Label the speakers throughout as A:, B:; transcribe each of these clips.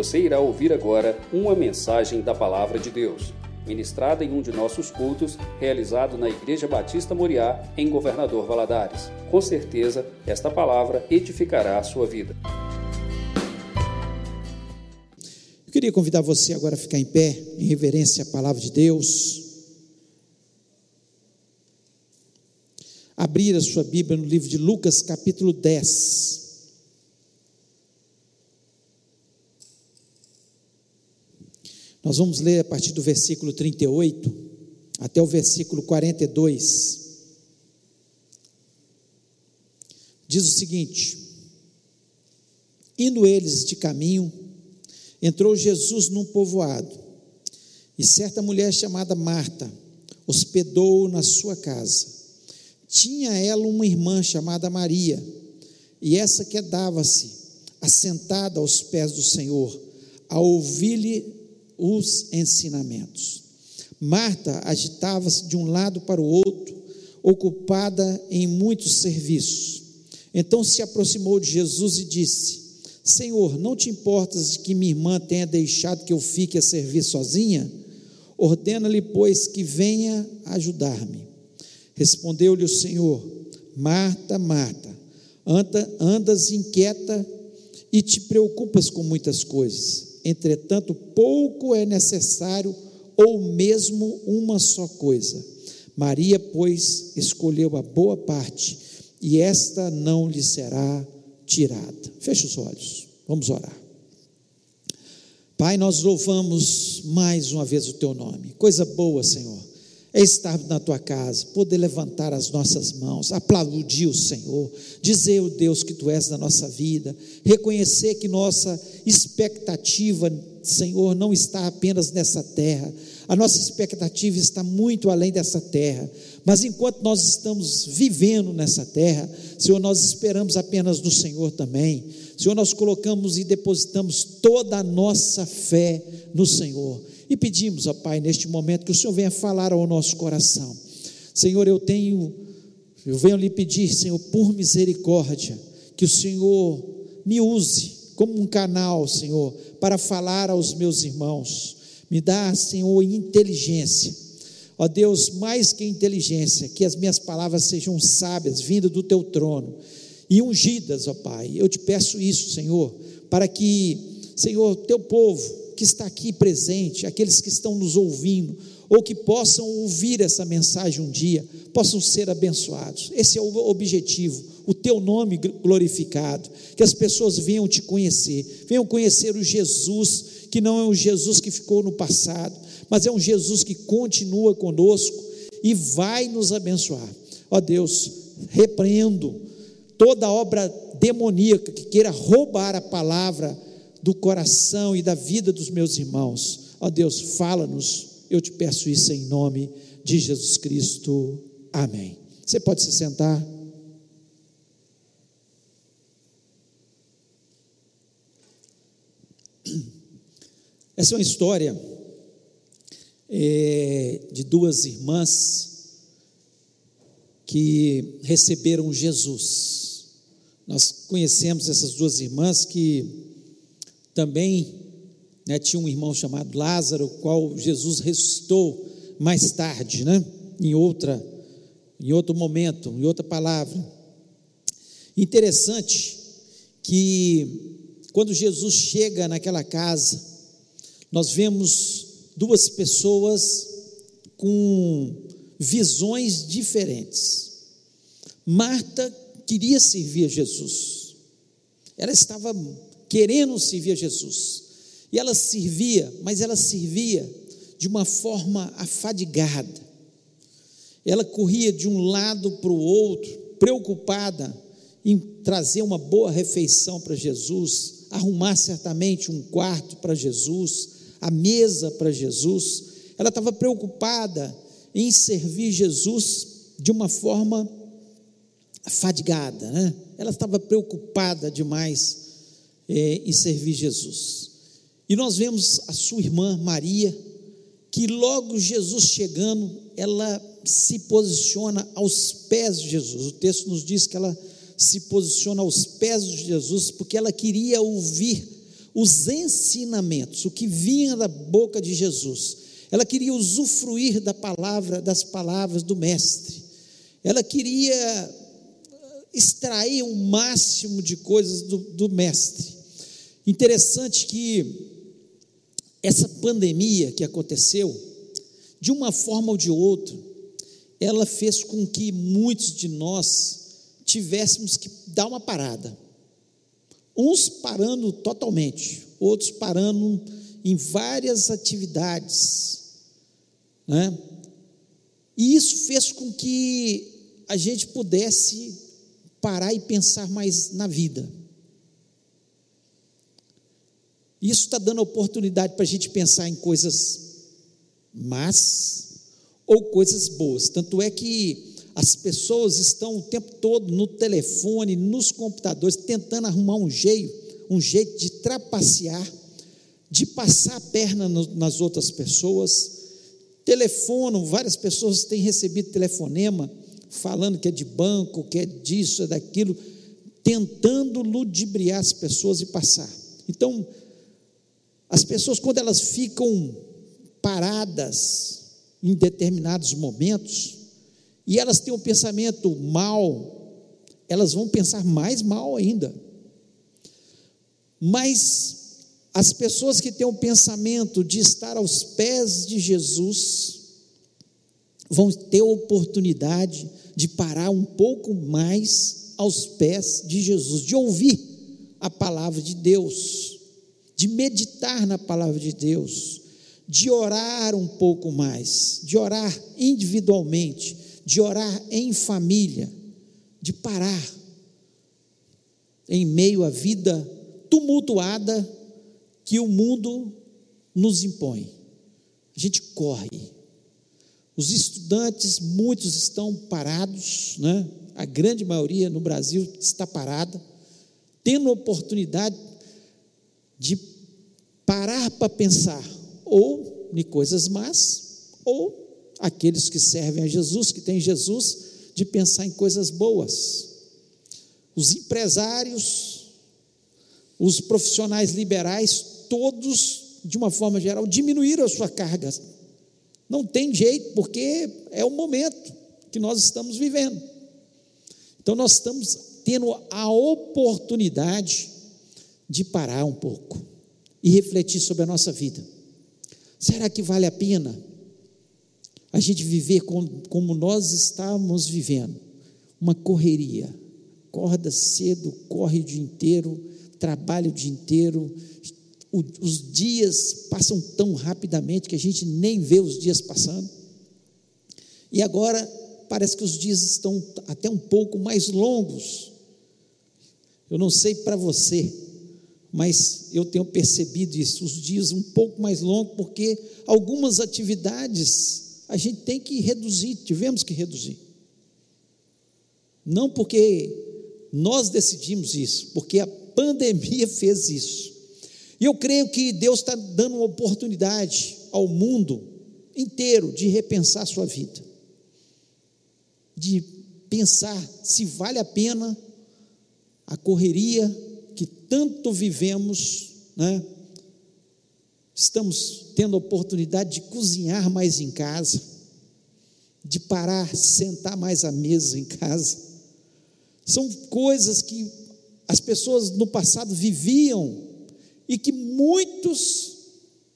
A: Você irá ouvir agora uma mensagem da Palavra de Deus, ministrada em um de nossos cultos, realizado na Igreja Batista Moriá, em Governador Valadares. Com certeza, esta palavra edificará a sua vida.
B: Eu queria convidar você agora a ficar em pé, em reverência à palavra de Deus. Abrir a sua Bíblia no livro de Lucas, capítulo 10. Nós vamos ler a partir do versículo 38 até o versículo 42. Diz o seguinte: Indo eles de caminho, entrou Jesus num povoado, e certa mulher chamada Marta hospedou-o na sua casa. Tinha ela uma irmã chamada Maria, e essa quedava-se assentada aos pés do Senhor, a ouvir-lhe os ensinamentos. Marta agitava-se de um lado para o outro, ocupada em muitos serviços. Então se aproximou de Jesus e disse: Senhor, não te importas de que minha irmã tenha deixado que eu fique a servir sozinha? Ordena-lhe, pois, que venha ajudar-me. Respondeu-lhe o Senhor: Marta, Marta, anda, andas inquieta e te preocupas com muitas coisas Entretanto, pouco é necessário, ou mesmo uma só coisa. Maria, pois, escolheu a boa parte, e esta não lhe será tirada. Feche os olhos, vamos orar. Pai, nós louvamos mais uma vez o teu nome. Coisa boa, Senhor é estar na tua casa, poder levantar as nossas mãos, aplaudir o Senhor, dizer, o oh Deus, que tu és na nossa vida, reconhecer que nossa expectativa, Senhor, não está apenas nessa terra, a nossa expectativa está muito além dessa terra, mas enquanto nós estamos vivendo nessa terra, Senhor, nós esperamos apenas no Senhor também, Senhor, nós colocamos e depositamos toda a nossa fé no Senhor e pedimos, ó Pai, neste momento, que o Senhor venha falar ao nosso coração. Senhor, eu tenho, eu venho lhe pedir, Senhor, por misericórdia, que o Senhor me use como um canal, Senhor, para falar aos meus irmãos. Me dá, Senhor, inteligência. Ó Deus, mais que inteligência, que as minhas palavras sejam sábias, vindo do teu trono e ungidas, ó Pai. Eu te peço isso, Senhor, para que, Senhor, teu povo que está aqui presente, aqueles que estão nos ouvindo, ou que possam ouvir essa mensagem um dia, possam ser abençoados. Esse é o objetivo, o teu nome glorificado, que as pessoas venham te conhecer, venham conhecer o Jesus, que não é um Jesus que ficou no passado, mas é um Jesus que continua conosco e vai nos abençoar. Ó Deus, repreendo toda obra demoníaca que queira roubar a palavra do coração e da vida dos meus irmãos. Ó Deus, fala-nos, eu te peço isso em nome de Jesus Cristo. Amém. Você pode se sentar. Essa é uma história é, de duas irmãs que receberam Jesus. Nós conhecemos essas duas irmãs que também né, tinha um irmão chamado Lázaro, o qual Jesus ressuscitou mais tarde, né, em outra, em outro momento, em outra palavra. Interessante que quando Jesus chega naquela casa, nós vemos duas pessoas com visões diferentes. Marta queria servir a Jesus. Ela estava querendo servir a Jesus. E ela servia, mas ela servia de uma forma afadigada. Ela corria de um lado para o outro, preocupada em trazer uma boa refeição para Jesus, arrumar certamente um quarto para Jesus, a mesa para Jesus. Ela estava preocupada em servir Jesus de uma forma afadigada, né? Ela estava preocupada demais é, em servir Jesus. E nós vemos a sua irmã Maria, que logo Jesus chegando, ela se posiciona aos pés de Jesus. O texto nos diz que ela se posiciona aos pés de Jesus, porque ela queria ouvir os ensinamentos, o que vinha da boca de Jesus. Ela queria usufruir da palavra, das palavras do mestre. Ela queria extrair o máximo de coisas do, do mestre. Interessante que essa pandemia que aconteceu, de uma forma ou de outra, ela fez com que muitos de nós tivéssemos que dar uma parada. Uns parando totalmente, outros parando em várias atividades, né? E isso fez com que a gente pudesse parar e pensar mais na vida. Isso está dando oportunidade para a gente pensar em coisas más ou coisas boas. Tanto é que as pessoas estão o tempo todo no telefone, nos computadores, tentando arrumar um jeito, um jeito de trapacear, de passar a perna no, nas outras pessoas. Telefonam, várias pessoas têm recebido telefonema falando que é de banco, que é disso, é daquilo, tentando ludibriar as pessoas e passar. Então, as pessoas, quando elas ficam paradas em determinados momentos, e elas têm um pensamento mal, elas vão pensar mais mal ainda. Mas as pessoas que têm o pensamento de estar aos pés de Jesus, vão ter a oportunidade de parar um pouco mais aos pés de Jesus, de ouvir a palavra de Deus, de meditar na palavra de Deus, de orar um pouco mais, de orar individualmente, de orar em família, de parar em meio à vida tumultuada que o mundo nos impõe. A gente corre, os estudantes, muitos estão parados, né? a grande maioria no Brasil está parada, tendo oportunidade de parar para pensar, ou em coisas más, ou aqueles que servem a Jesus, que têm Jesus, de pensar em coisas boas. Os empresários, os profissionais liberais, todos, de uma forma geral, diminuíram a sua carga não tem jeito, porque é o momento que nós estamos vivendo. Então nós estamos tendo a oportunidade de parar um pouco e refletir sobre a nossa vida. Será que vale a pena a gente viver como, como nós estávamos vivendo? Uma correria. Acorda cedo, corre o dia inteiro, trabalha o dia inteiro, o, os dias passam tão rapidamente que a gente nem vê os dias passando. E agora parece que os dias estão até um pouco mais longos. Eu não sei para você, mas eu tenho percebido isso, os dias um pouco mais longos, porque algumas atividades a gente tem que reduzir, tivemos que reduzir. Não porque nós decidimos isso, porque a pandemia fez isso. E eu creio que Deus está dando uma oportunidade ao mundo inteiro de repensar sua vida, de pensar se vale a pena a correria que tanto vivemos, né? Estamos tendo a oportunidade de cozinhar mais em casa, de parar, sentar mais à mesa em casa. São coisas que as pessoas no passado viviam e que muitos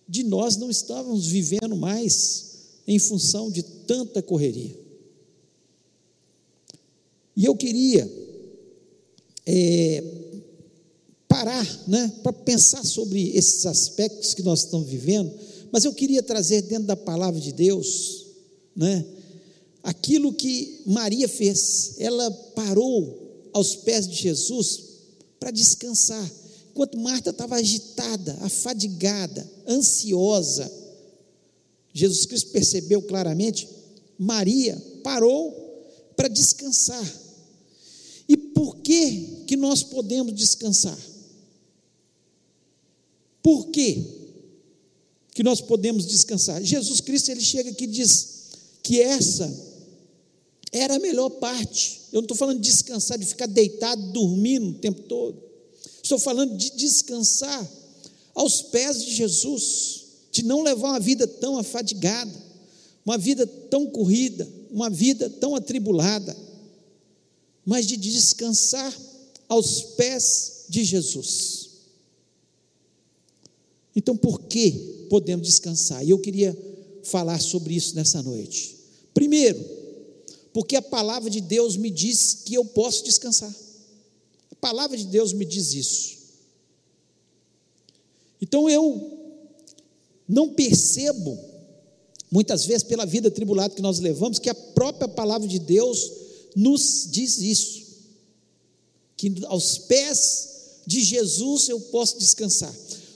B: de nós não estávamos vivendo mais em função de tanta correria. E eu queria é, parar né, para pensar sobre esses aspectos que nós estamos vivendo, mas eu queria trazer dentro da palavra de Deus né, aquilo que Maria fez. Ela parou aos pés de Jesus para descansar Enquanto Marta estava agitada, afadigada, ansiosa, Jesus Cristo percebeu claramente, Maria parou para descansar. E por que que nós podemos descansar? Por que que nós podemos descansar? Jesus Cristo ele chega aqui e diz que essa era a melhor parte. Eu não estou falando de descansar, de ficar deitado, dormindo o tempo todo. Estou falando de descansar aos pés de Jesus, de não levar uma vida tão afadigada, uma vida tão corrida, uma vida tão atribulada, mas de descansar aos pés de Jesus. Então, por que podemos descansar? E eu queria falar sobre isso nessa noite. Primeiro, porque a palavra de Deus me diz que eu posso descansar. A palavra de Deus me diz isso. Então eu não percebo, muitas vezes pela vida tribulada que nós levamos, que a própria palavra de Deus nos diz isso. Que aos pés de Jesus eu posso descansar.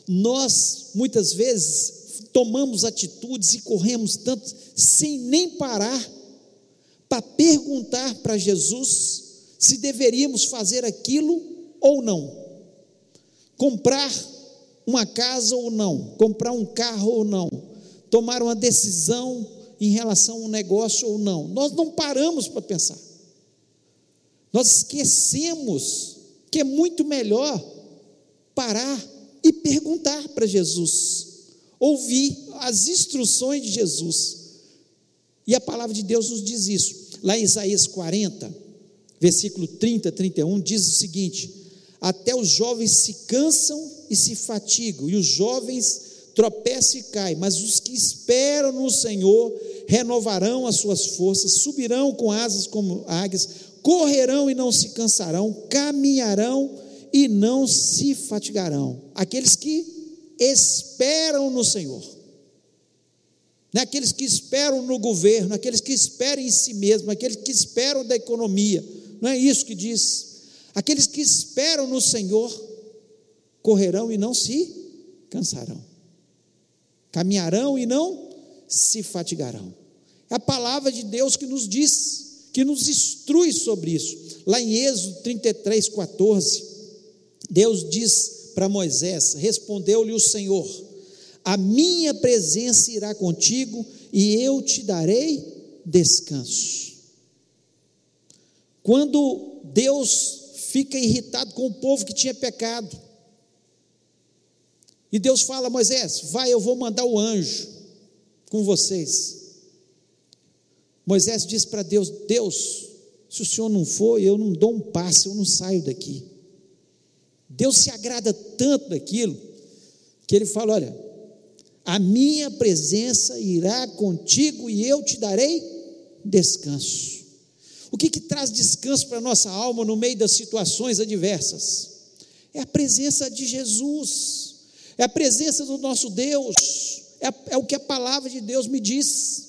B: Nós, muitas vezes, tomamos atitudes e corremos tanto sem nem parar para perguntar para Jesus se deveríamos fazer aquilo ou não. Comprar uma casa ou não, comprar um carro ou não, tomar uma decisão em relação a um negócio ou não. Nós não paramos para pensar. Nós esquecemos que é muito melhor parar e perguntar para Jesus ouvir as instruções de Jesus. E a palavra de Deus nos diz isso. Lá em Isaías 40, versículo 30, 31, diz o seguinte: Até os jovens se cansam e se fatigam, e os jovens tropeçam e caem, mas os que esperam no Senhor renovarão as suas forças, subirão com asas como águias, correrão e não se cansarão, caminharão e não se fatigarão. Aqueles que esperam no Senhor. Não é aqueles que esperam no governo, aqueles que esperam em si mesmo, aqueles que esperam da economia. Não é isso que diz. Aqueles que esperam no Senhor correrão e não se cansarão. Caminharão e não se fatigarão. É a palavra de Deus que nos diz, que nos instrui sobre isso. Lá em Êxodo 33, 14, Deus diz para Moisés: Respondeu-lhe o Senhor: A minha presença irá contigo e eu te darei descanso. Quando Deus fica irritado com o povo que tinha pecado, e Deus fala: Moisés, vai, eu vou mandar o anjo com vocês. Moisés diz para Deus: Deus, se o senhor não for, eu não dou um passo, eu não saio daqui. Deus se agrada tanto daquilo que ele fala: Olha, a minha presença irá contigo e eu te darei descanso. O que, que traz descanso para a nossa alma no meio das situações adversas? É a presença de Jesus, é a presença do nosso Deus, é, é o que a palavra de Deus me diz.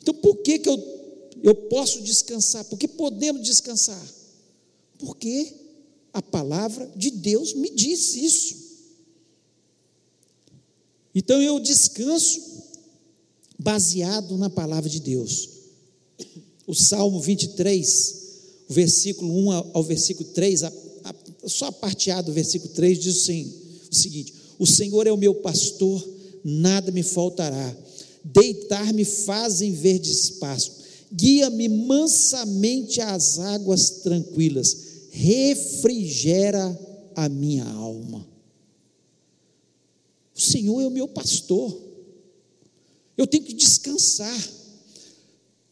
B: Então, por que, que eu, eu posso descansar? Por que podemos descansar? Porque a palavra de Deus me diz isso. Então eu descanso baseado na palavra de Deus. O Salmo 23, o versículo 1 ao versículo 3, a, a, só a parte A do versículo 3 diz assim, o seguinte: O Senhor é o meu pastor, nada me faltará. Deitar-me fazem verde espaço, guia-me mansamente às águas tranquilas refrigera a minha alma. O Senhor é o meu pastor. Eu tenho que descansar.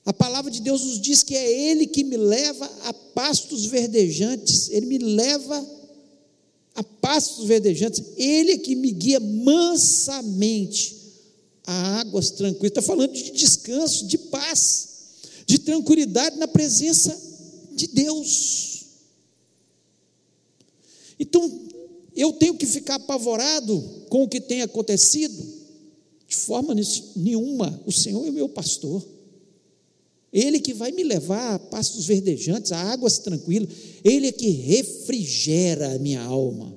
B: A palavra de Deus nos diz que é Ele que me leva a pastos verdejantes, Ele me leva a pastos verdejantes, Ele é que me guia mansamente a águas tranquilas. Está falando de descanso, de paz, de tranquilidade na presença de Deus. Então, eu tenho que ficar apavorado com o que tem acontecido? De forma nenhuma. O Senhor é meu pastor. Ele que vai me levar a pastos verdejantes, a águas tranquilas. Ele é que refrigera a minha alma.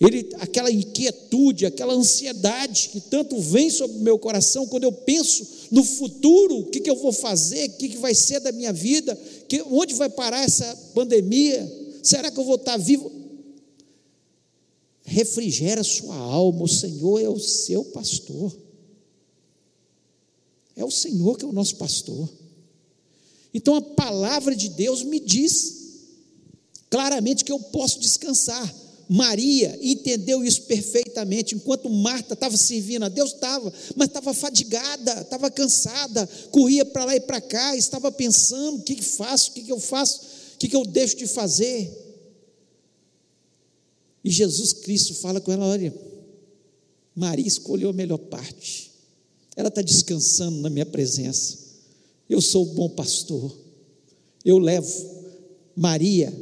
B: Ele, aquela inquietude, aquela ansiedade que tanto vem sobre o meu coração quando eu penso no futuro, o que, que eu vou fazer, o que, que vai ser da minha vida, que, onde vai parar essa pandemia, será que eu vou estar vivo? Refrigera sua alma, o Senhor é o seu pastor. É o Senhor que é o nosso pastor. Então a palavra de Deus me diz claramente que eu posso descansar. Maria entendeu isso perfeitamente. Enquanto Marta estava servindo a Deus, estava, mas estava fadigada, estava cansada, corria para lá e para cá, estava pensando: o que, que faço, o que, que eu faço, o que, que eu deixo de fazer. E Jesus Cristo fala com ela: olha, Maria escolheu a melhor parte, ela está descansando na minha presença. Eu sou o bom pastor, eu levo Maria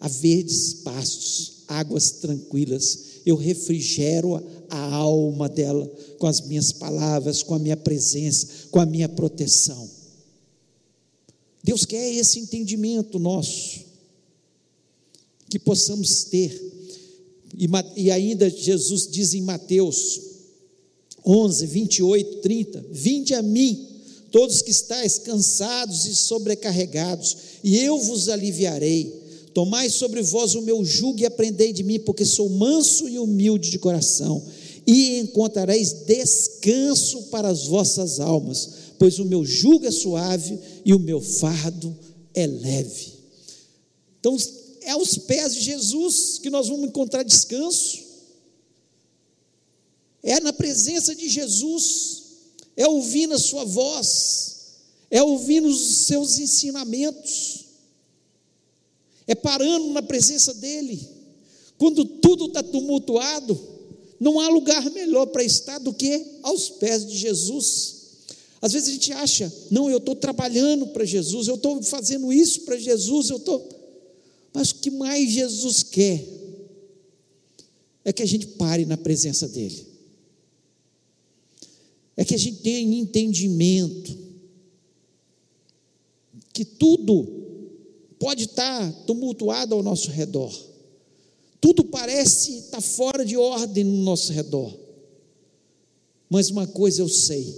B: a verdes pastos águas tranquilas. Eu refrigero a alma dela com as minhas palavras, com a minha presença, com a minha proteção. Deus quer esse entendimento nosso, que possamos ter. E, ainda Jesus diz em Mateus 11, 28, 30: Vinde a mim, todos que estáis cansados e sobrecarregados, e eu vos aliviarei. Tomai sobre vós o meu jugo e aprendei de mim, porque sou manso e humilde de coração, e encontrareis descanso para as vossas almas, pois o meu jugo é suave e o meu fardo é leve. Então, é aos pés de Jesus que nós vamos encontrar descanso, é na presença de Jesus, é ouvindo a Sua voz, é ouvindo os seus ensinamentos é parando na presença dEle. Quando tudo está tumultuado, não há lugar melhor para estar do que aos pés de Jesus. Às vezes a gente acha, não, eu estou trabalhando para Jesus, eu estou fazendo isso para Jesus, eu estou. Mas o que mais Jesus quer é que a gente pare na presença dEle, é que a gente tenha entendimento que tudo pode estar tumultuado ao nosso redor. Tudo parece estar fora de ordem no nosso redor. Mas uma coisa eu sei: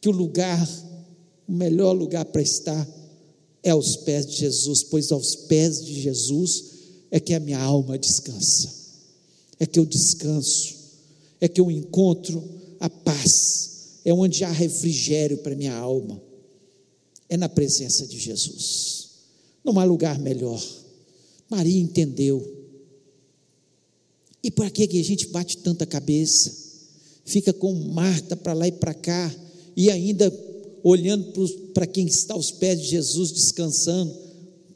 B: que o lugar, o melhor lugar para estar é aos pés de Jesus, pois aos pés de Jesus é que a minha alma descansa, é que eu descanso, é que eu encontro a paz, é onde há refrigério para minha alma é na presença de Jesus. Não há lugar melhor. Maria entendeu. E para que a gente bate tanta cabeça? Fica com Marta para lá e para cá, e ainda olhando para quem está aos pés de Jesus, descansando.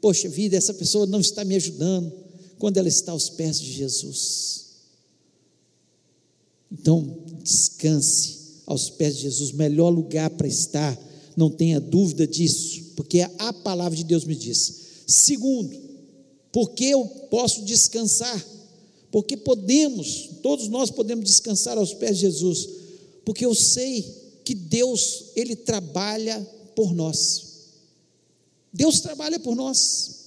B: Poxa vida, essa pessoa não está me ajudando, quando ela está aos pés de Jesus. Então, descanse aos pés de Jesus, melhor lugar para estar não tenha dúvida disso, porque a palavra de Deus me diz. Segundo, porque eu posso descansar, porque podemos, todos nós podemos descansar aos pés de Jesus, porque eu sei que Deus, Ele trabalha por nós. Deus trabalha por nós.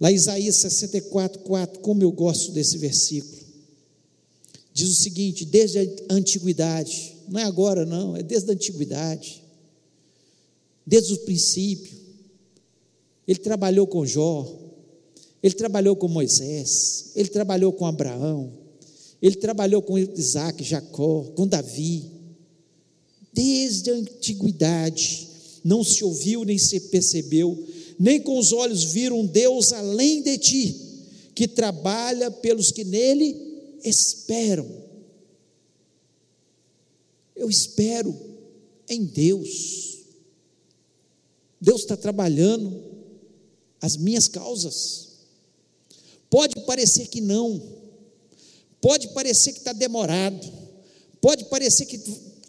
B: Lá Isaías 64, 4, como eu gosto desse versículo. Diz o seguinte: desde a antiguidade, não é agora não, é desde a antiguidade, desde o princípio. Ele trabalhou com Jó, ele trabalhou com Moisés, ele trabalhou com Abraão, ele trabalhou com Isaac, Jacó, com Davi. Desde a antiguidade, não se ouviu nem se percebeu, nem com os olhos viram Deus além de ti, que trabalha pelos que nele esperam. Eu espero em Deus. Deus está trabalhando as minhas causas. Pode parecer que não, pode parecer que está demorado, pode parecer que,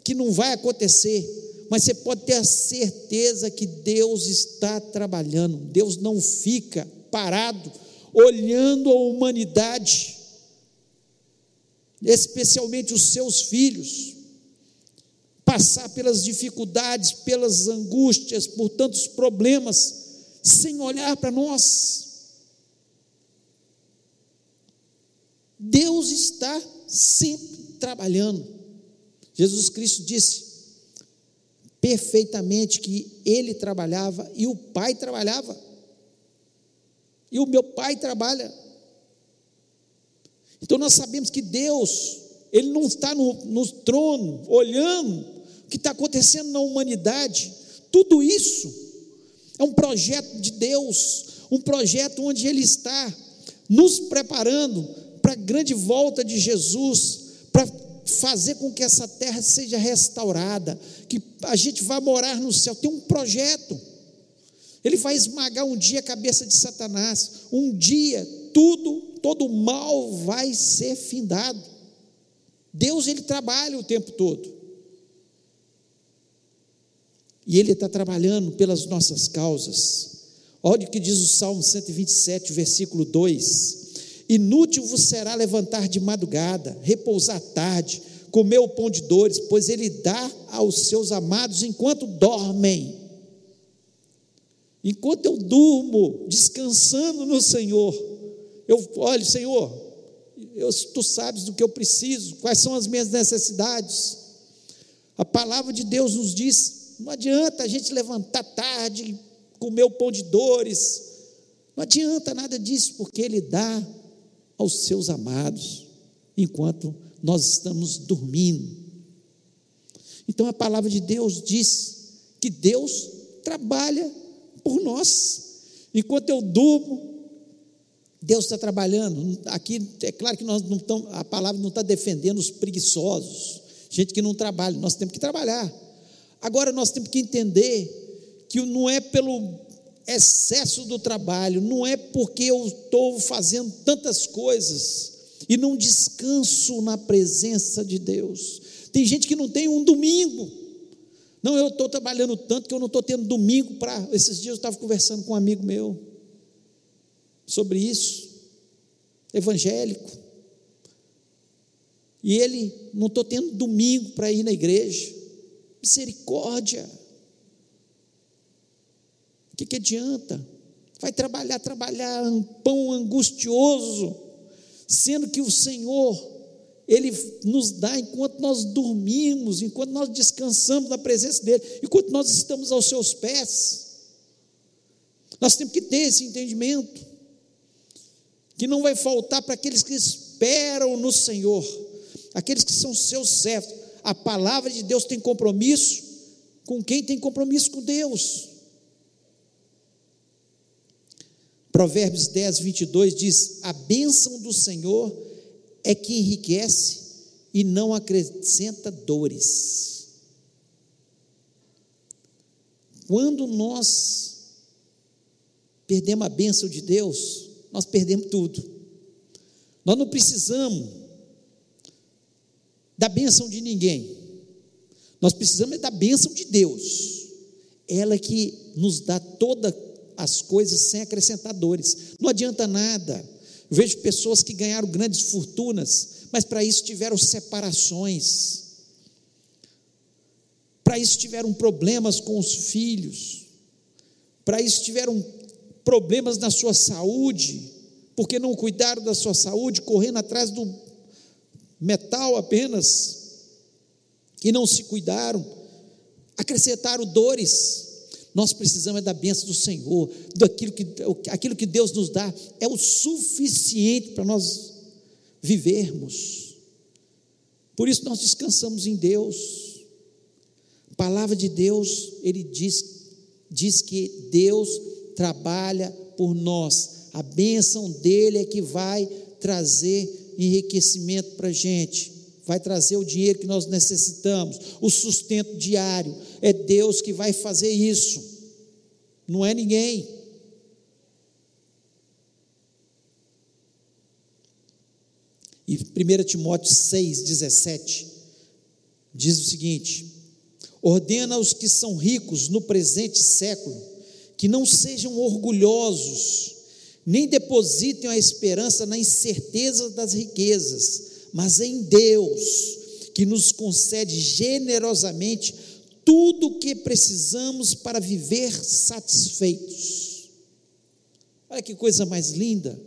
B: que não vai acontecer, mas você pode ter a certeza que Deus está trabalhando, Deus não fica parado olhando a humanidade, especialmente os seus filhos passar pelas dificuldades, pelas angústias, por tantos problemas, sem olhar para nós. Deus está sempre trabalhando. Jesus Cristo disse perfeitamente que ele trabalhava e o Pai trabalhava. E o meu Pai trabalha. Então nós sabemos que Deus, Ele não está no, no trono olhando que está acontecendo na humanidade, tudo isso é um projeto de Deus, um projeto onde Ele está nos preparando para a grande volta de Jesus, para fazer com que essa terra seja restaurada, que a gente vá morar no céu. Tem um projeto. Ele vai esmagar um dia a cabeça de Satanás. Um dia tudo, todo mal vai ser findado. Deus ele trabalha o tempo todo. E ele está trabalhando pelas nossas causas. Olha o que diz o Salmo 127, versículo 2: Inútil vos será levantar de madrugada, repousar tarde, comer o pão de dores, pois ele dá aos seus amados enquanto dormem. Enquanto eu durmo, descansando no Senhor, eu olho, Senhor, eu, tu sabes do que eu preciso, quais são as minhas necessidades. A palavra de Deus nos diz: não adianta a gente levantar tarde, comer o pão de dores, não adianta nada disso, porque Ele dá aos seus amados, enquanto nós estamos dormindo. Então a palavra de Deus diz que Deus trabalha por nós. Enquanto eu durmo, Deus está trabalhando. Aqui é claro que nós não estamos, a palavra não está defendendo os preguiçosos, gente que não trabalha. Nós temos que trabalhar. Agora nós temos que entender que não é pelo excesso do trabalho, não é porque eu estou fazendo tantas coisas e não descanso na presença de Deus. Tem gente que não tem um domingo. Não, eu estou trabalhando tanto que eu não estou tendo domingo para. Esses dias eu estava conversando com um amigo meu sobre isso, evangélico. E ele, não estou tendo domingo para ir na igreja. Misericórdia que, que adianta? Vai trabalhar, trabalhar, um pão angustioso, sendo que o Senhor, Ele nos dá enquanto nós dormimos, enquanto nós descansamos na presença dEle, enquanto nós estamos aos seus pés. Nós temos que ter esse entendimento, que não vai faltar para aqueles que esperam no Senhor, aqueles que são seus servos. A palavra de Deus tem compromisso com quem tem compromisso com Deus. Provérbios 10, 22 diz: A bênção do Senhor é que enriquece e não acrescenta dores. Quando nós perdemos a bênção de Deus, nós perdemos tudo. Nós não precisamos da bênção de ninguém. Nós precisamos da bênção de Deus. Ela que nos dá toda as coisas sem acrescentar dores. Não adianta nada. Eu vejo pessoas que ganharam grandes fortunas, mas para isso tiveram separações. Para isso tiveram problemas com os filhos. Para isso tiveram problemas na sua saúde, porque não cuidaram da sua saúde, correndo atrás do metal apenas, e não se cuidaram, acrescentaram dores. Nós precisamos é da bênção do Senhor, daquilo que, aquilo que Deus nos dá é o suficiente para nós vivermos. Por isso nós descansamos em Deus. A palavra de Deus, ele diz, diz que Deus trabalha por nós. A bênção dele é que vai trazer enriquecimento para a gente vai trazer o dinheiro que nós necessitamos, o sustento diário. É Deus que vai fazer isso, não é ninguém. E 1 Timóteo 6,17 diz o seguinte: ordena aos que são ricos no presente século que não sejam orgulhosos, nem depositem a esperança na incerteza das riquezas mas em Deus, que nos concede generosamente tudo o que precisamos para viver satisfeitos. Olha que coisa mais linda.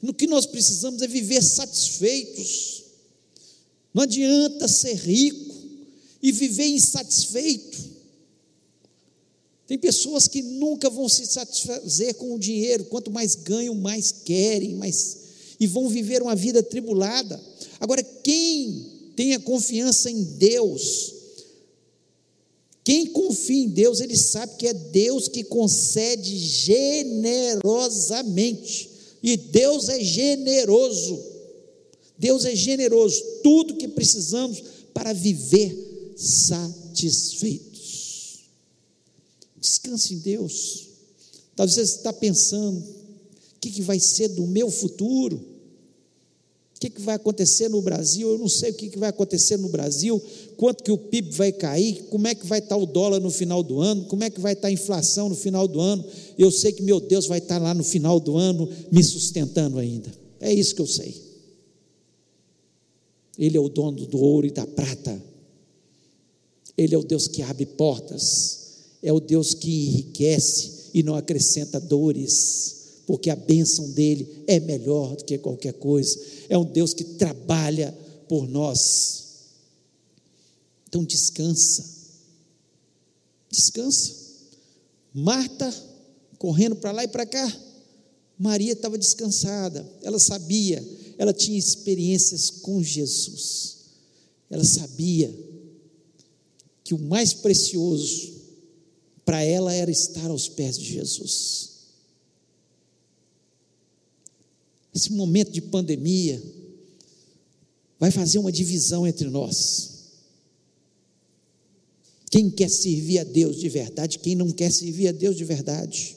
B: No que nós precisamos é viver satisfeitos. Não adianta ser rico e viver insatisfeito. Tem pessoas que nunca vão se satisfazer com o dinheiro, quanto mais ganham, mais querem, mais e vão viver uma vida tribulada. Agora, quem tem a confiança em Deus, quem confia em Deus, ele sabe que é Deus que concede generosamente E Deus é generoso. Deus é generoso. Tudo que precisamos para viver satisfeitos. Descanse em Deus. Talvez você está pensando: o que, que vai ser do meu futuro? O que, que vai acontecer no Brasil? Eu não sei o que, que vai acontecer no Brasil, quanto que o PIB vai cair, como é que vai estar o dólar no final do ano, como é que vai estar a inflação no final do ano. Eu sei que meu Deus vai estar lá no final do ano me sustentando ainda. É isso que eu sei. Ele é o dono do ouro e da prata. Ele é o Deus que abre portas. É o Deus que enriquece e não acrescenta dores porque a bênção dele é melhor do que qualquer coisa. É um Deus que trabalha por nós. Então descansa. Descansa. Marta correndo para lá e para cá. Maria estava descansada. Ela sabia, ela tinha experiências com Jesus. Ela sabia que o mais precioso para ela era estar aos pés de Jesus. Esse momento de pandemia vai fazer uma divisão entre nós. Quem quer servir a Deus de verdade, quem não quer servir a Deus de verdade.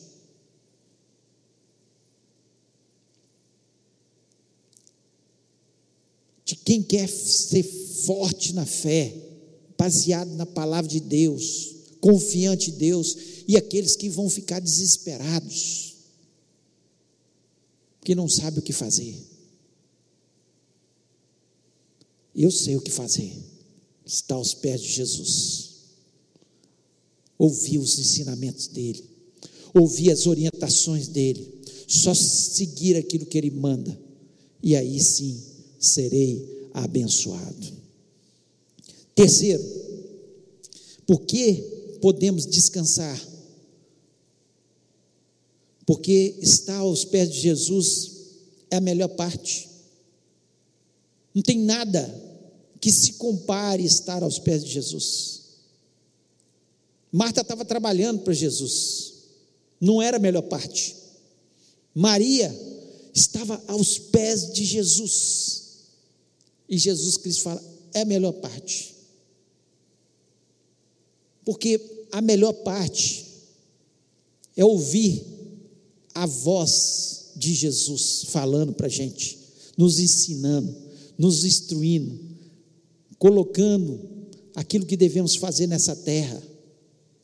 B: De quem quer ser forte na fé, baseado na palavra de Deus, confiante em Deus, e aqueles que vão ficar desesperados porque não sabe o que fazer. Eu sei o que fazer. Está aos pés de Jesus. Ouvir os ensinamentos dele, ouvir as orientações dele, só seguir aquilo que ele manda, e aí sim serei abençoado. Terceiro, por que podemos descansar? Porque estar aos pés de Jesus é a melhor parte. Não tem nada que se compare estar aos pés de Jesus. Marta estava trabalhando para Jesus, não era a melhor parte. Maria estava aos pés de Jesus, e Jesus Cristo fala: é a melhor parte, porque a melhor parte é ouvir a voz de Jesus falando para a gente, nos ensinando, nos instruindo, colocando aquilo que devemos fazer nessa terra.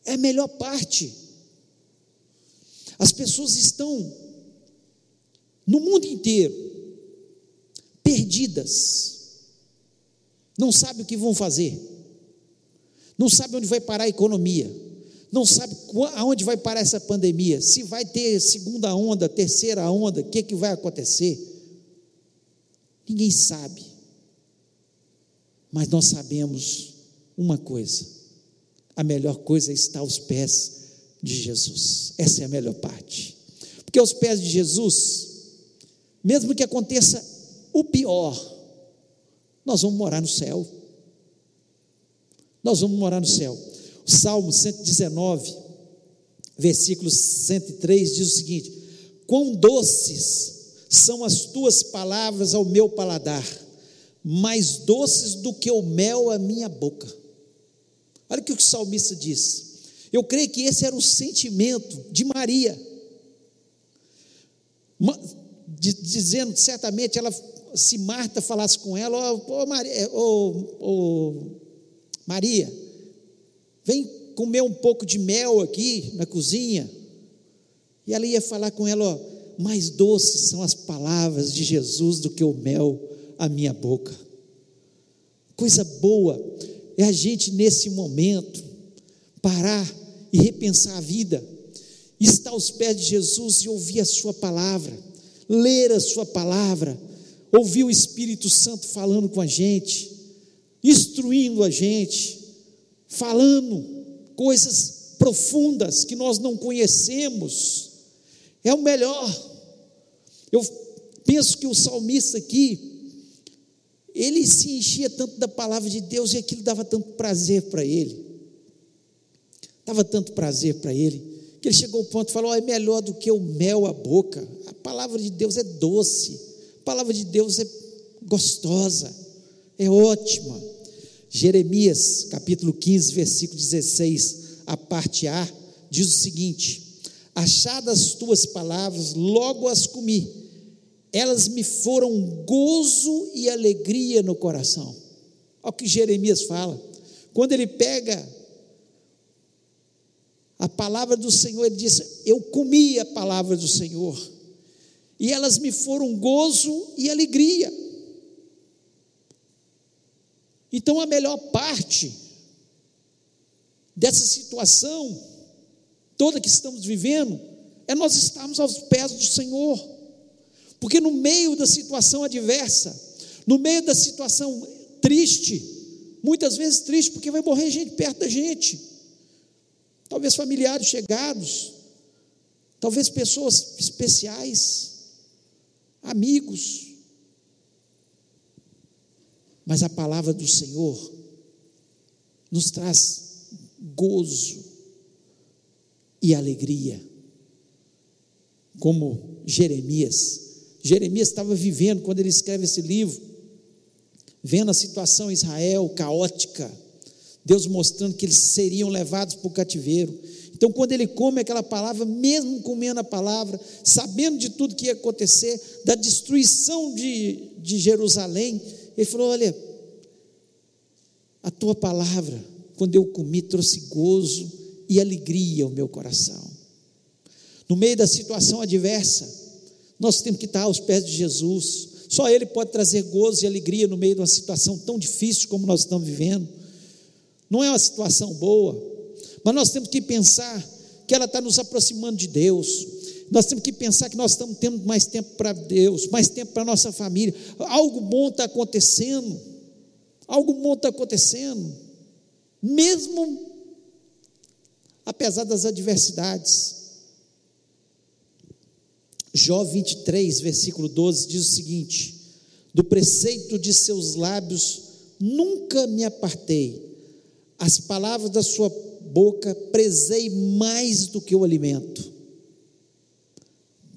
B: É a melhor parte. As pessoas estão no mundo inteiro perdidas, não sabem o que vão fazer, não sabem onde vai parar a economia não sabe aonde vai parar essa pandemia, se vai ter segunda onda, terceira onda, o que, que vai acontecer. Ninguém sabe. Mas nós sabemos uma coisa: a melhor coisa é estar aos pés de Jesus. Essa é a melhor parte. Porque aos pés de Jesus, mesmo que aconteça o pior, nós vamos morar no céu. Nós vamos morar no céu. Salmo 119, versículo 103 diz o seguinte: Quão doces são as tuas palavras ao meu paladar, mais doces do que o mel à minha boca. Olha o que o salmista diz. Eu creio que esse era o sentimento de Maria, dizendo certamente ela, se Marta falasse com ela, ô oh, oh, Maria, oh, oh, Maria vem comer um pouco de mel aqui na cozinha. E ela ia falar com ela, ó, mais doces são as palavras de Jesus do que o mel à minha boca. Coisa boa é a gente nesse momento parar e repensar a vida, estar aos pés de Jesus e ouvir a sua palavra, ler a sua palavra, ouvir o Espírito Santo falando com a gente, instruindo a gente, falando coisas profundas que nós não conhecemos, é o melhor. Eu penso que o salmista aqui, ele se enchia tanto da palavra de Deus e aquilo dava tanto prazer para ele, dava tanto prazer para ele, que ele chegou ao ponto e falou: oh, é melhor do que o mel à boca. A palavra de Deus é doce, a palavra de Deus é gostosa, é ótima. Jeremias, capítulo 15, versículo 16, a parte A, diz o seguinte: Achadas tuas palavras, logo as comi, elas me foram gozo e alegria no coração. Olha o que Jeremias fala. Quando ele pega a palavra do Senhor, ele diz: Eu comi a palavra do Senhor, e elas me foram gozo e alegria. Então, a melhor parte dessa situação toda que estamos vivendo é nós estarmos aos pés do Senhor, porque no meio da situação adversa, no meio da situação triste, muitas vezes triste, porque vai morrer gente perto da gente, talvez familiares chegados, talvez pessoas especiais, amigos, mas a palavra do Senhor nos traz gozo e alegria, como Jeremias. Jeremias estava vivendo quando ele escreve esse livro, vendo a situação em Israel caótica, Deus mostrando que eles seriam levados para o cativeiro. Então, quando ele come aquela palavra, mesmo comendo a palavra, sabendo de tudo que ia acontecer, da destruição de, de Jerusalém, ele falou: Olha, a tua palavra, quando eu comi, trouxe gozo e alegria ao meu coração. No meio da situação adversa, nós temos que estar aos pés de Jesus. Só Ele pode trazer gozo e alegria no meio de uma situação tão difícil como nós estamos vivendo. Não é uma situação boa, mas nós temos que pensar que ela está nos aproximando de Deus. Nós temos que pensar que nós estamos tendo mais tempo para Deus, mais tempo para a nossa família. Algo bom está acontecendo. Algo bom está acontecendo. Mesmo apesar das adversidades. Jó 23, versículo 12 diz o seguinte: Do preceito de seus lábios nunca me apartei, as palavras da sua boca prezei mais do que o alimento.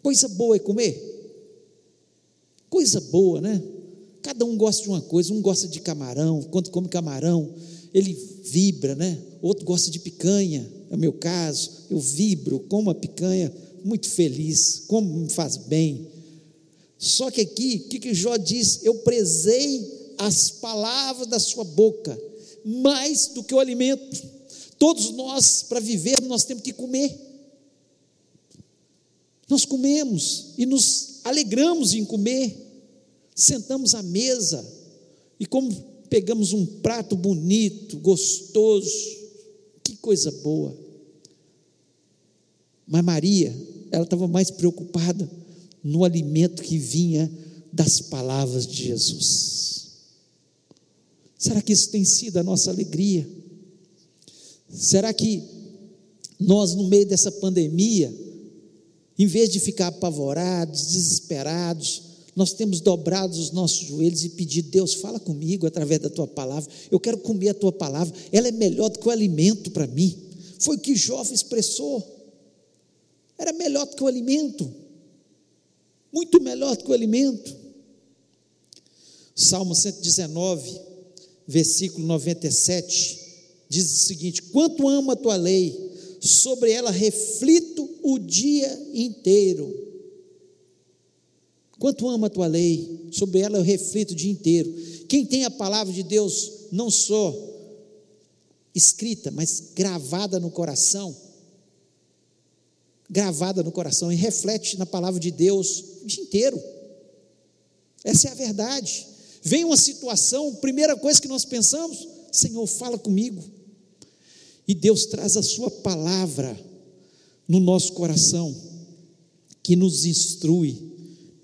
B: Coisa boa é comer? Coisa boa, né? Cada um gosta de uma coisa, um gosta de camarão, quando come camarão, ele vibra, né? Outro gosta de picanha, é o meu caso, eu vibro, como a picanha, muito feliz, como me faz bem. Só que aqui, o que, que Jó diz? Eu prezei as palavras da sua boca, mais do que o alimento. Todos nós, para viver, nós temos que comer. Nós comemos e nos alegramos em comer, sentamos à mesa e como pegamos um prato bonito, gostoso, que coisa boa. Mas Maria, ela estava mais preocupada no alimento que vinha das palavras de Jesus. Será que isso tem sido a nossa alegria? Será que nós, no meio dessa pandemia, em vez de ficar apavorados, desesperados, nós temos dobrado os nossos joelhos e pedido, Deus, fala comigo através da tua palavra, eu quero comer a tua palavra, ela é melhor do que o alimento para mim. Foi o que Jó expressou. Era melhor do que o alimento, muito melhor do que o alimento. Salmo 119, versículo 97, diz o seguinte: Quanto amo a tua lei, sobre ela reflito o dia inteiro. Quanto amo a tua lei, sobre ela eu reflito o dia inteiro. Quem tem a palavra de Deus não só escrita, mas gravada no coração, gravada no coração e reflete na palavra de Deus o dia inteiro. Essa é a verdade. Vem uma situação, primeira coisa que nós pensamos, Senhor, fala comigo. E Deus traz a sua palavra no nosso coração, que nos instrui,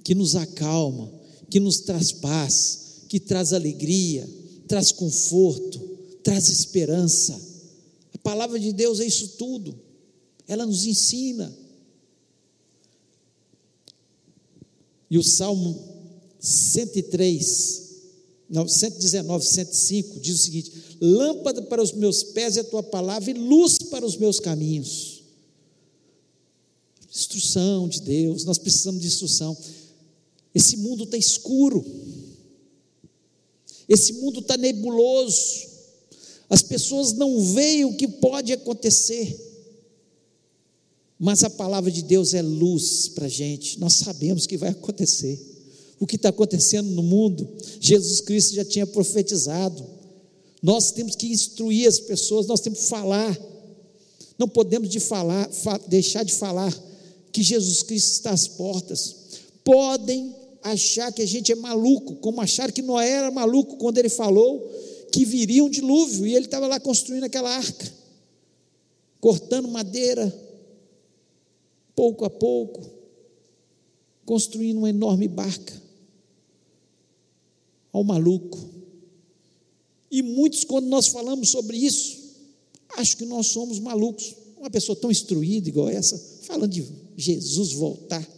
B: que nos acalma, que nos traz paz, que traz alegria, traz conforto, traz esperança. A palavra de Deus é isso tudo. Ela nos ensina. E o Salmo 103, não, 119, 105 diz o seguinte: Lâmpada para os meus pés é a tua palavra e luz para os meus caminhos. Instrução de Deus, nós precisamos de instrução. Esse mundo está escuro, esse mundo está nebuloso, as pessoas não veem o que pode acontecer, mas a palavra de Deus é luz para a gente, nós sabemos o que vai acontecer, o que está acontecendo no mundo, Jesus Cristo já tinha profetizado, nós temos que instruir as pessoas, nós temos que falar, não podemos de falar, deixar de falar que Jesus Cristo está às portas. Podem achar que a gente é maluco, como acharam que Noé era maluco quando ele falou que viria um dilúvio e ele estava lá construindo aquela arca, cortando madeira, pouco a pouco, construindo uma enorme barca. Ao maluco. E muitos, quando nós falamos sobre isso, acham que nós somos malucos. Uma pessoa tão instruída igual essa, falando de Jesus voltar.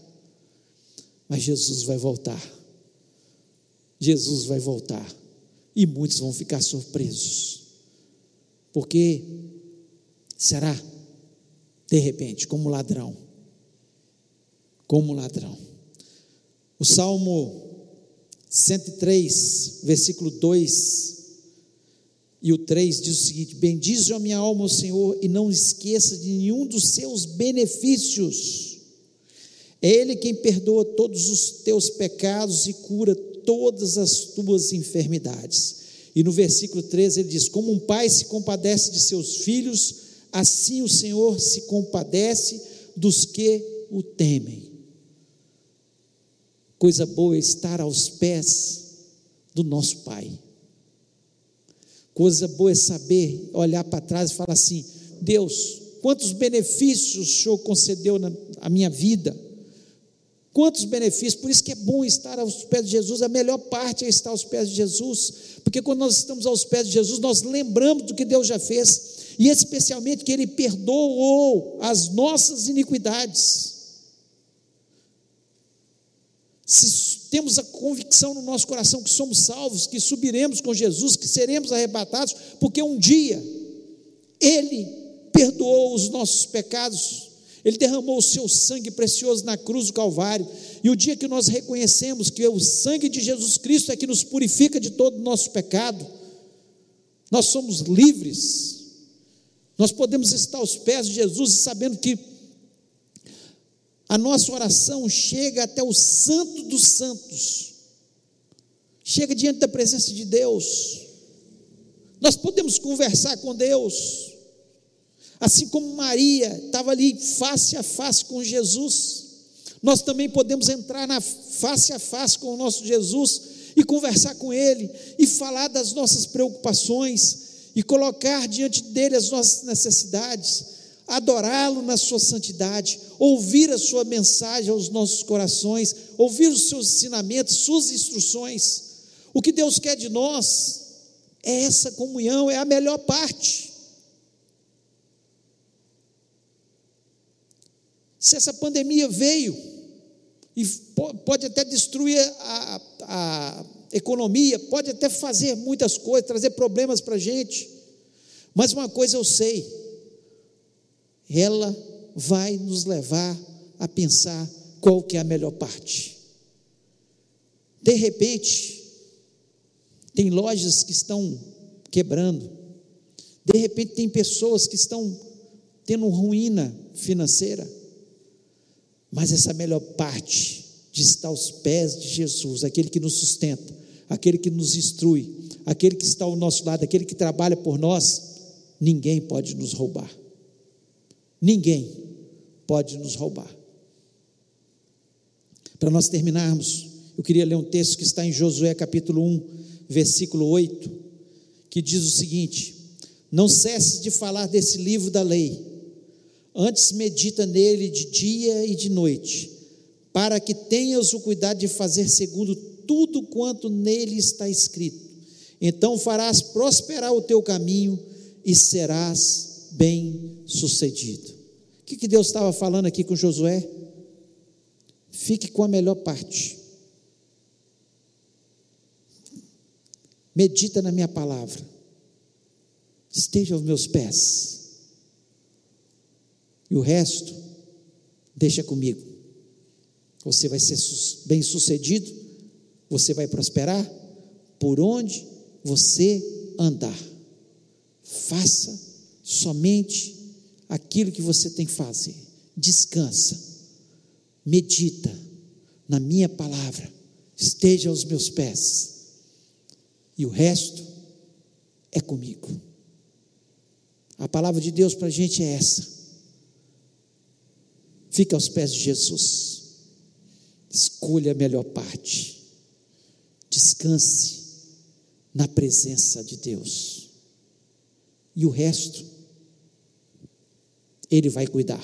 B: Mas Jesus vai voltar. Jesus vai voltar. E muitos vão ficar surpresos. Porque será, de repente, como ladrão. Como ladrão. O Salmo 103, versículo 2 e o 3 diz o seguinte: Bendize a minha alma o Senhor e não esqueça de nenhum dos seus benefícios. É Ele quem perdoa todos os teus pecados e cura todas as tuas enfermidades. E no versículo 13 ele diz: Como um pai se compadece de seus filhos, assim o Senhor se compadece dos que o temem. Coisa boa é estar aos pés do nosso Pai. Coisa boa é saber olhar para trás e falar assim: Deus, quantos benefícios o Senhor concedeu na minha vida Quantos benefícios, por isso que é bom estar aos pés de Jesus, a melhor parte é estar aos pés de Jesus, porque quando nós estamos aos pés de Jesus, nós lembramos do que Deus já fez, e especialmente que Ele perdoou as nossas iniquidades. Se temos a convicção no nosso coração que somos salvos, que subiremos com Jesus, que seremos arrebatados, porque um dia Ele perdoou os nossos pecados, ele derramou o seu sangue precioso na cruz do Calvário. E o dia que nós reconhecemos que o sangue de Jesus Cristo é que nos purifica de todo o nosso pecado, nós somos livres. Nós podemos estar aos pés de Jesus e sabendo que a nossa oração chega até o Santo dos Santos, chega diante da presença de Deus. Nós podemos conversar com Deus. Assim como Maria estava ali face a face com Jesus, nós também podemos entrar na face a face com o nosso Jesus e conversar com Ele e falar das nossas preocupações e colocar diante dele as nossas necessidades, adorá-lo na sua santidade, ouvir a sua mensagem aos nossos corações, ouvir os seus ensinamentos, suas instruções. O que Deus quer de nós é essa comunhão, é a melhor parte. Se essa pandemia veio e pode até destruir a, a economia, pode até fazer muitas coisas, trazer problemas para a gente, mas uma coisa eu sei, ela vai nos levar a pensar qual que é a melhor parte. De repente, tem lojas que estão quebrando, de repente tem pessoas que estão tendo ruína financeira, mas essa melhor parte de estar aos pés de Jesus, aquele que nos sustenta, aquele que nos instrui, aquele que está ao nosso lado, aquele que trabalha por nós, ninguém pode nos roubar. Ninguém pode nos roubar. Para nós terminarmos, eu queria ler um texto que está em Josué capítulo 1, versículo 8, que diz o seguinte: Não cesse de falar desse livro da lei Antes medita nele de dia e de noite, para que tenhas o cuidado de fazer segundo tudo quanto nele está escrito. Então farás prosperar o teu caminho e serás bem sucedido. O que, que Deus estava falando aqui com Josué? Fique com a melhor parte. Medita na minha palavra. Esteja aos meus pés. E o resto, Deixa comigo. Você vai ser bem sucedido, você vai prosperar por onde você andar. Faça somente aquilo que você tem que fazer. Descansa, medita na minha palavra, esteja aos meus pés, e o resto é comigo. A palavra de Deus para a gente é essa. Fica aos pés de Jesus. Escolha a melhor parte. Descanse na presença de Deus. E o resto, Ele vai cuidar.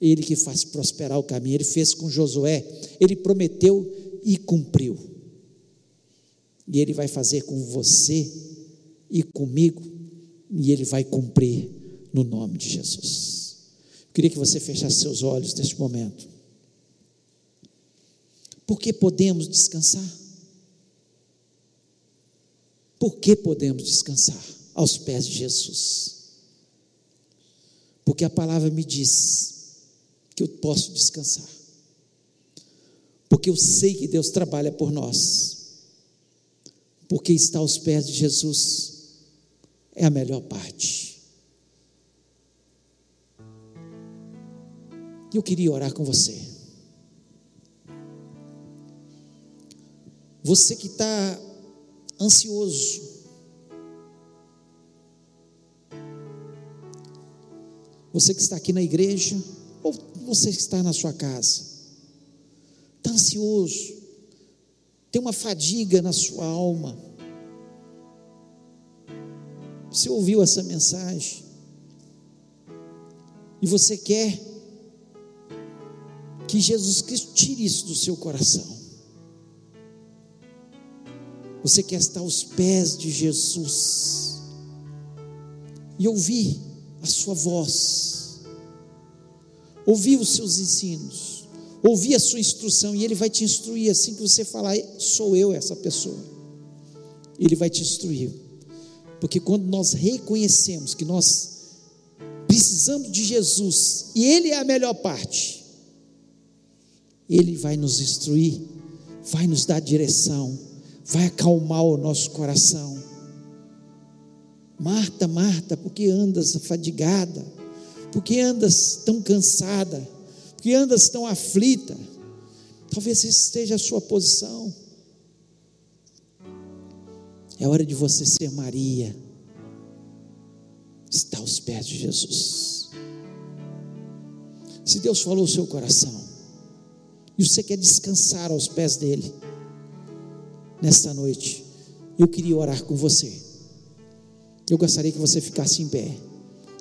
B: Ele que faz prosperar o caminho. Ele fez com Josué. Ele prometeu e cumpriu. E Ele vai fazer com você e comigo. E Ele vai cumprir no nome de Jesus. Eu queria que você fechasse seus olhos neste momento. Porque podemos descansar. Por que podemos descansar aos pés de Jesus? Porque a palavra me diz que eu posso descansar. Porque eu sei que Deus trabalha por nós. Porque estar aos pés de Jesus é a melhor parte. E eu queria orar com você. Você que está ansioso. Você que está aqui na igreja, ou você que está na sua casa, está ansioso, tem uma fadiga na sua alma. Você ouviu essa mensagem e você quer que Jesus Cristo tire isso do seu coração. Você quer estar aos pés de Jesus e ouvir a sua voz, ouvir os seus ensinos, ouvir a sua instrução, e Ele vai te instruir. Assim que você falar, sou eu essa pessoa. Ele vai te instruir, porque quando nós reconhecemos que nós precisamos de Jesus e Ele é a melhor parte, Ele vai nos instruir, vai nos dar direção vai acalmar o nosso coração. Marta, Marta, por que andas fadigada? Por que andas tão cansada? Por que andas tão aflita? Talvez esteja a sua posição. É hora de você ser Maria. Está aos pés de Jesus. Se Deus falou o seu coração, e você quer descansar aos pés dele, nesta noite, eu queria orar com você. Eu gostaria que você ficasse em pé,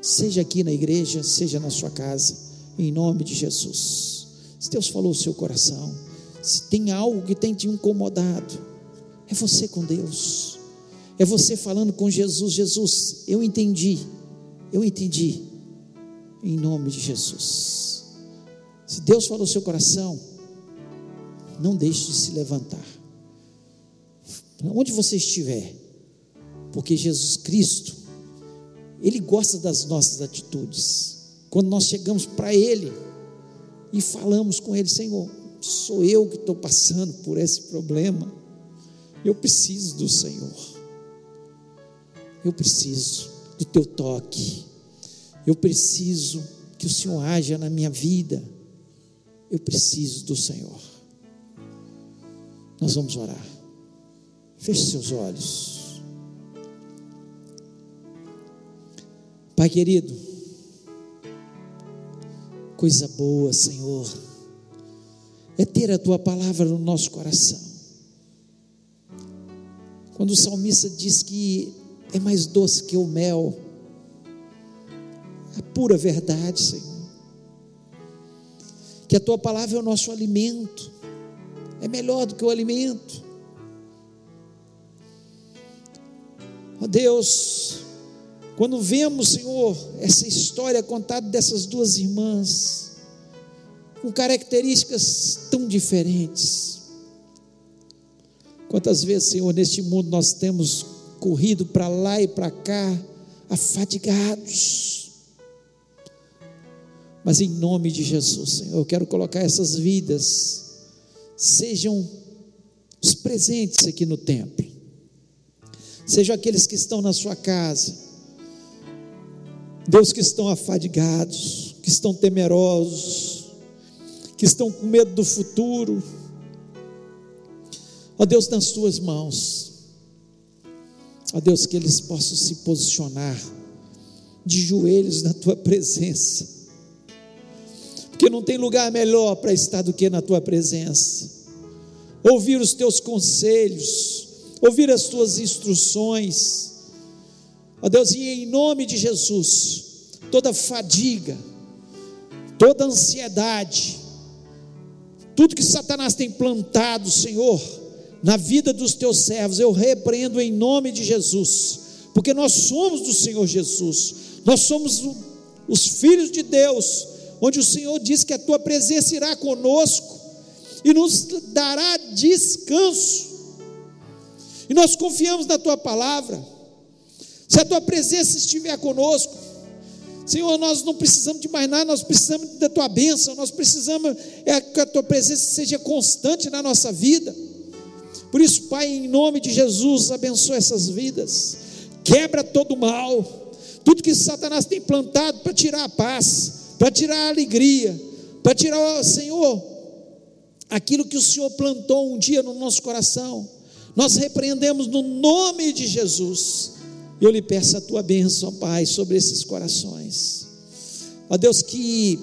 B: seja aqui na igreja, seja na sua casa, em nome de Jesus. Se Deus falou o seu coração, se tem algo que tem te incomodado, é você com Deus, é você falando com Jesus: Jesus, eu entendi, eu entendi, em nome de Jesus. Se Deus falou o seu coração, não deixe de se levantar onde você estiver, porque Jesus Cristo, Ele gosta das nossas atitudes. Quando nós chegamos para Ele e falamos com Ele, Senhor, sou eu que estou passando por esse problema, eu preciso do Senhor, eu preciso do Teu toque, eu preciso que o Senhor haja na minha vida, eu preciso do Senhor. Nós vamos orar. Feche seus olhos. Pai querido, coisa boa, Senhor, é ter a tua palavra no nosso coração. Quando o salmista diz que é mais doce que o mel, a pura verdade, Senhor. Que a tua palavra é o nosso alimento, é melhor do que o alimento. Ó oh Deus, quando vemos, Senhor, essa história contada dessas duas irmãs, com características tão diferentes. Quantas vezes, Senhor, neste mundo nós temos corrido para lá e para cá, afadigados, Mas em nome de Jesus, Senhor, eu quero colocar essas vidas, sejam os presentes aqui no templo, sejam aqueles que estão na sua casa, Deus que estão afadigados, que estão temerosos, que estão com medo do futuro, ó Deus, nas tuas mãos, ó Deus, que eles possam se posicionar de joelhos na tua presença porque não tem lugar melhor para estar do que na tua presença. Ouvir os teus conselhos, ouvir as tuas instruções. Ó Deus, e em nome de Jesus, toda fadiga, toda ansiedade, tudo que Satanás tem plantado, Senhor, na vida dos teus servos, eu repreendo em nome de Jesus, porque nós somos do Senhor Jesus, nós somos os filhos de Deus, onde o Senhor diz que a tua presença irá conosco e nos dará descanso. E nós confiamos na tua palavra. Se a tua presença estiver conosco, Senhor, nós não precisamos de mais nada, nós precisamos da tua bênção, nós precisamos é, que a tua presença seja constante na nossa vida. Por isso, Pai, em nome de Jesus, abençoa essas vidas, quebra todo o mal, tudo que Satanás tem plantado para tirar a paz, para tirar a alegria, para tirar, Senhor, aquilo que o Senhor plantou um dia no nosso coração. Nós repreendemos no nome de Jesus. Eu lhe peço a tua bênção, Pai, sobre esses corações. Ó Deus, que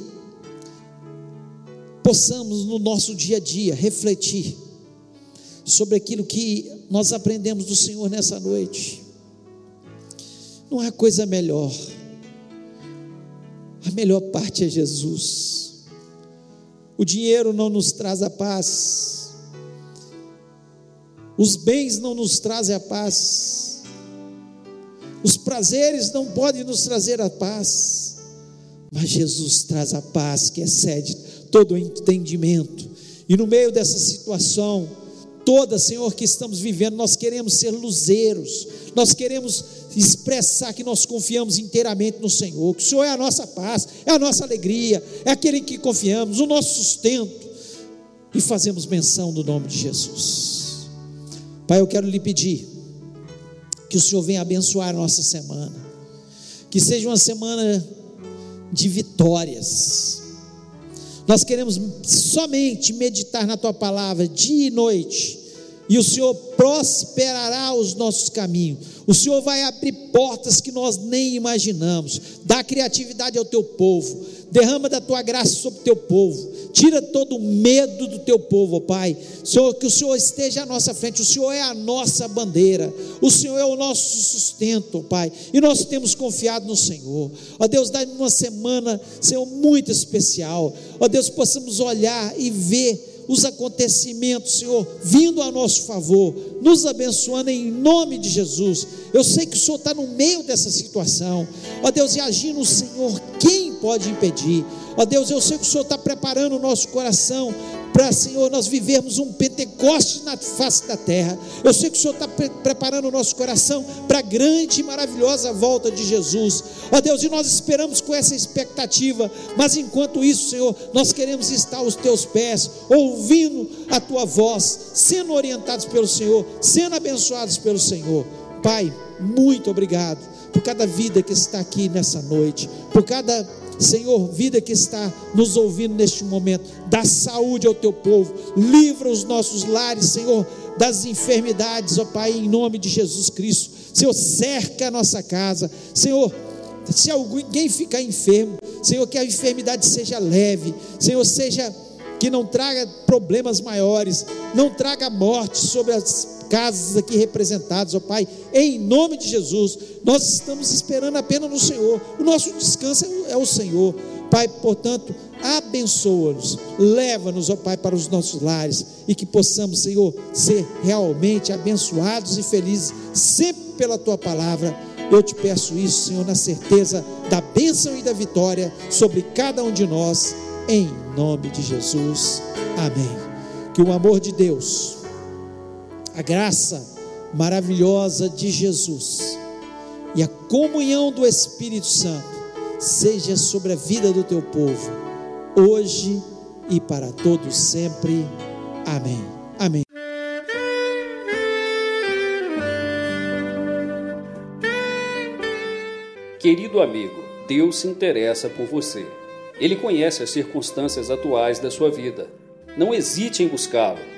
B: possamos no nosso dia a dia refletir sobre aquilo que nós aprendemos do Senhor nessa noite. Não há coisa melhor a melhor parte é Jesus. O dinheiro não nos traz a paz. Os bens não nos trazem a paz. Os prazeres não podem nos trazer a paz. Mas Jesus traz a paz que excede todo o entendimento. E no meio dessa situação toda, Senhor, que estamos vivendo, nós queremos ser luzeiros. Nós queremos expressar que nós confiamos inteiramente no Senhor, que o Senhor é a nossa paz, é a nossa alegria, é aquele em que confiamos, o nosso sustento, e fazemos menção do nome de Jesus. Pai, eu quero lhe pedir que o Senhor venha abençoar a nossa semana, que seja uma semana de vitórias. Nós queremos somente meditar na tua palavra dia e noite, e o Senhor prosperará os nossos caminhos. O Senhor vai abrir portas que nós nem imaginamos. Dá criatividade ao teu povo. Derrama da tua graça sobre o teu povo. Tira todo o medo do teu povo, ó Pai. Senhor, que o Senhor esteja à nossa frente. O Senhor é a nossa bandeira. O Senhor é o nosso sustento, ó Pai. E nós temos confiado no Senhor. Ó Deus, dá-me uma semana, Senhor, muito especial. Ó Deus, possamos olhar e ver os acontecimentos, Senhor, vindo a nosso favor, nos abençoando em nome de Jesus. Eu sei que o Senhor está no meio dessa situação, ó Deus, e agindo Senhor, quem pode impedir? Ó Deus, eu sei que o Senhor está preparando o nosso coração para, Senhor, nós vivermos um Pentecoste na face da terra. Eu sei que o Senhor está pre preparando o nosso coração para a grande e maravilhosa volta de Jesus. Ó Deus, e nós esperamos com essa expectativa, mas enquanto isso, Senhor, nós queremos estar aos teus pés, ouvindo a tua voz, sendo orientados pelo Senhor, sendo abençoados pelo Senhor. Pai, muito obrigado por cada vida que está aqui nessa noite, por cada Senhor, vida que está nos ouvindo neste momento, dá saúde ao teu povo, livra os nossos lares, Senhor, das enfermidades, ó Pai, em nome de Jesus Cristo. Senhor, cerca a nossa casa, Senhor. Se alguém ficar enfermo, Senhor, que a enfermidade seja leve, Senhor, seja que não traga problemas maiores, não traga morte sobre as casas aqui representadas, ó Pai, em nome de Jesus, nós estamos esperando apenas no Senhor, o nosso descanso é o Senhor, Pai, portanto, abençoa-nos, leva-nos, ó Pai, para os nossos lares e que possamos, Senhor, ser realmente abençoados e felizes, sempre pela Tua palavra. Eu te peço isso, Senhor, na certeza da bênção e da vitória sobre cada um de nós, em nome de Jesus. Amém. Que o amor de Deus a graça maravilhosa de Jesus e a comunhão do Espírito Santo seja sobre a vida do teu povo, hoje e para todos sempre. Amém. Amém.
A: Querido amigo, Deus se interessa por você. Ele conhece as circunstâncias atuais da sua vida. Não hesite em buscá-lo.